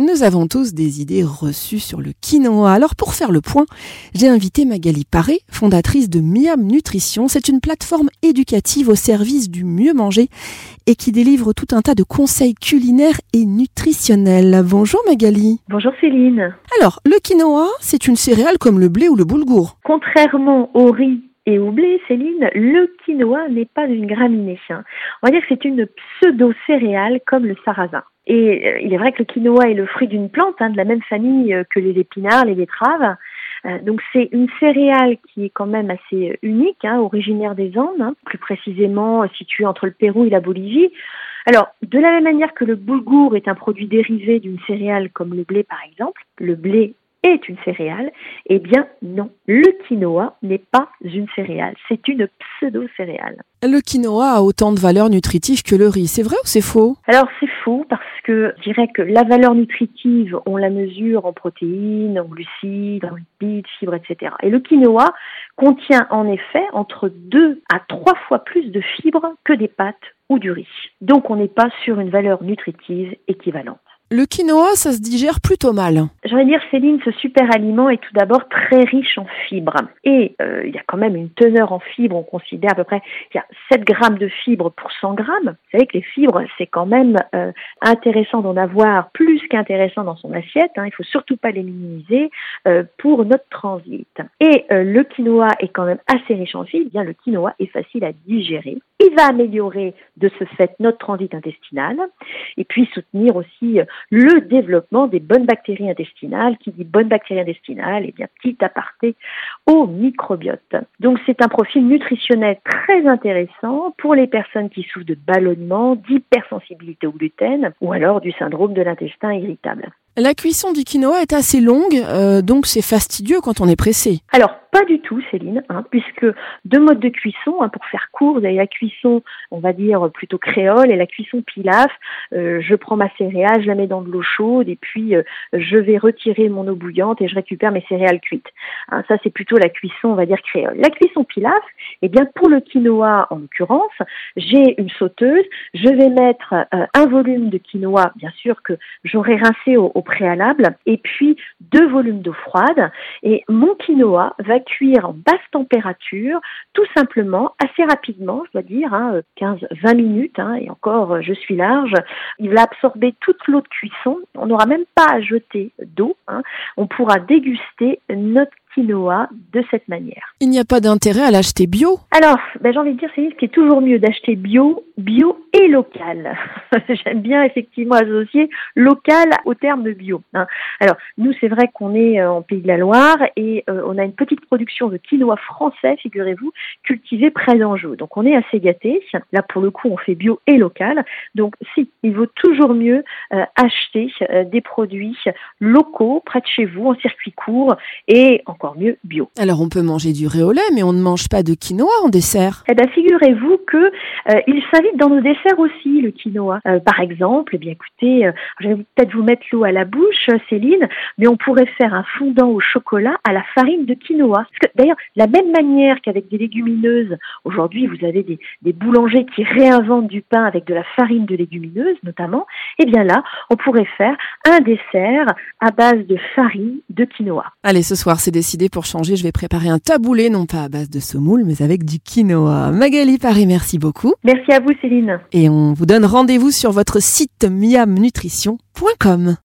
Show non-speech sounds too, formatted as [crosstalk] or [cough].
Nous avons tous des idées reçues sur le quinoa. Alors pour faire le point, j'ai invité Magali Paré, fondatrice de Miam Nutrition. C'est une plateforme éducative au service du mieux manger et qui délivre tout un tas de conseils culinaires et nutritionnels. Bonjour Magali. Bonjour Céline. Alors, le quinoa, c'est une céréale comme le blé ou le boulgour. Contrairement au riz et au blé, Céline, le quinoa n'est pas une graminée. On va dire que c'est une pseudo-céréale comme le sarrasin. Et euh, il est vrai que le quinoa est le fruit d'une plante hein, de la même famille euh, que les épinards, les betteraves. Euh, donc c'est une céréale qui est quand même assez unique, hein, originaire des Andes, hein, plus précisément située entre le Pérou et la Bolivie. Alors, de la même manière que le boulgour est un produit dérivé d'une céréale comme le blé par exemple, le blé est une céréale, eh bien non, le quinoa n'est pas une céréale, c'est une pseudo-céréale. Le quinoa a autant de valeur nutritive que le riz, c'est vrai ou c'est faux? Alors c'est faux parce que je dirais que la valeur nutritive, on la mesure en protéines, en glucides, en lipides, fibres, etc. Et le quinoa contient en effet entre 2 à 3 fois plus de fibres que des pâtes ou du riz. Donc on n'est pas sur une valeur nutritive équivalente. Le quinoa, ça se digère plutôt mal. De dire, Céline, ce super aliment est tout d'abord très riche en fibres. Et euh, il y a quand même une teneur en fibres, on considère à peu près il y a 7 grammes de fibres pour 100 grammes. Vous savez que les fibres, c'est quand même euh, intéressant d'en avoir plus qu'intéressant dans son assiette. Hein. Il faut surtout pas les minimiser euh, pour notre transit. Et le quinoa est quand même assez riche en fibres. Eh bien, le quinoa est facile à digérer. Va améliorer de ce fait notre transit intestinal et puis soutenir aussi le développement des bonnes bactéries intestinales. Qui dit bonnes bactéries intestinales, et eh bien petit aparté au microbiote. Donc c'est un profil nutritionnel très intéressant pour les personnes qui souffrent de ballonnement, d'hypersensibilité au gluten ou alors du syndrome de l'intestin irritable. La cuisson du quinoa est assez longue, euh, donc c'est fastidieux quand on est pressé. Alors, pas du tout, Céline, hein, puisque deux modes de cuisson, hein, pour faire court, vous avez la cuisson, on va dire, plutôt créole et la cuisson pilaf. Euh, je prends ma céréale, je la mets dans de l'eau chaude et puis euh, je vais retirer mon eau bouillante et je récupère mes céréales cuites. Hein, ça, c'est plutôt la cuisson, on va dire, créole. La cuisson pilaf, eh bien, pour le quinoa, en l'occurrence, j'ai une sauteuse, je vais mettre un volume de quinoa, bien sûr, que j'aurai rincé au préalable, et puis deux volumes d'eau froide. Et mon quinoa va cuire en basse température, tout simplement, assez rapidement, je dois dire, 15-20 hein, minutes, hein, et encore, je suis large. Il va absorber toute l'eau de cuisson. On n'aura même pas à jeter d'eau. Hein. On pourra déguster notre quinoa de cette manière. Il n'y a pas d'intérêt à l'acheter bio Alors, ben, j'ai envie de dire, c'est ce qui est toujours mieux d'acheter bio, bio et local. [laughs] J'aime bien effectivement associer local au terme de bio. Hein. Alors, nous, c'est vrai qu'on est euh, en Pays de la Loire et euh, on a une petite production de quinoa français, figurez-vous, cultivé près d'Anjou. Donc, on est assez gâtés. Là, pour le coup, on fait bio et local. Donc, si, il vaut toujours mieux euh, acheter des produits locaux près de chez vous, en circuit court et encore mieux bio. Alors on peut manger du riz au lait, mais on ne mange pas de quinoa en dessert. Eh bien, figurez-vous que euh, il s'invite dans nos desserts aussi, le quinoa. Euh, par exemple, eh bien écoutez, euh, je vais peut-être vous mettre l'eau à la bouche, Céline, mais on pourrait faire un fondant au chocolat à la farine de quinoa. Parce que d'ailleurs, la même manière qu'avec des légumineuses, aujourd'hui vous avez des, des boulangers qui réinventent du pain avec de la farine de légumineuses notamment, eh bien là, on pourrait faire un dessert à base de farine de quinoa. Allez, ce soir, c'est décidé pour changer, je vais préparer un taboulé, non pas à base de semoule, mais avec du quinoa. Magali Paris, merci beaucoup. Merci à vous, Céline. Et on vous donne rendez-vous sur votre site miamnutrition.com.